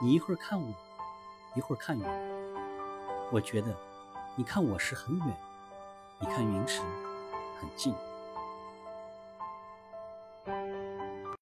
你一会儿看我一会儿看云。我觉得你看我时很远你看云时很近。